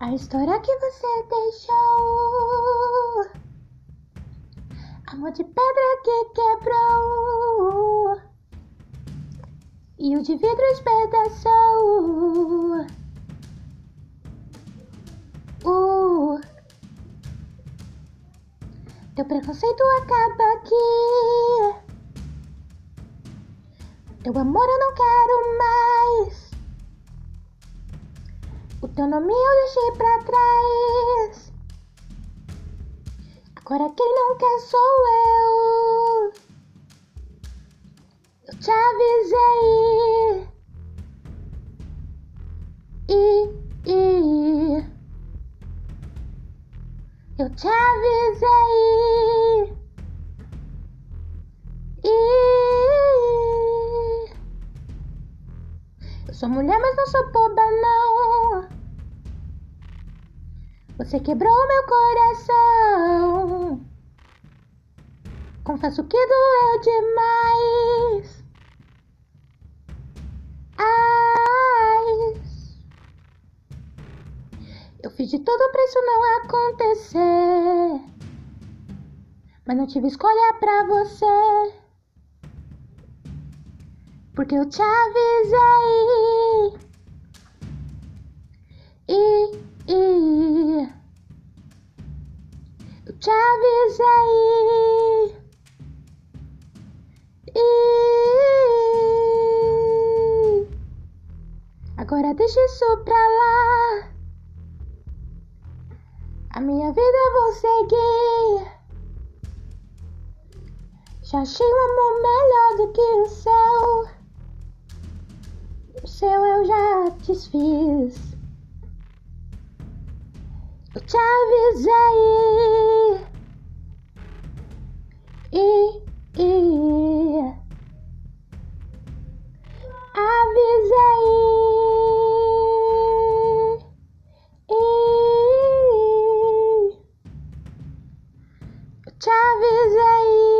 A história que você deixou, amor de pedra que quebrou, e o de vidro espedaçou. Teu preconceito acaba aqui. Teu amor eu não quero mais. O teu nome eu deixei pra trás. Agora quem não quer sou eu. Eu te avisei. E, e eu te avisei. Sou mulher, mas não sou boba, não. Você quebrou meu coração. Confesso que doeu demais. Ai, eu fiz de tudo pra isso não acontecer. Mas não tive escolha pra você. Porque eu te avisei. E, e eu te avisei. E agora deixa isso pra lá. A minha vida eu vou seguir. Já achei um amor melhor do que o seu. Desfiz. Eu te avisei. E, e avisei. E eu te avisei.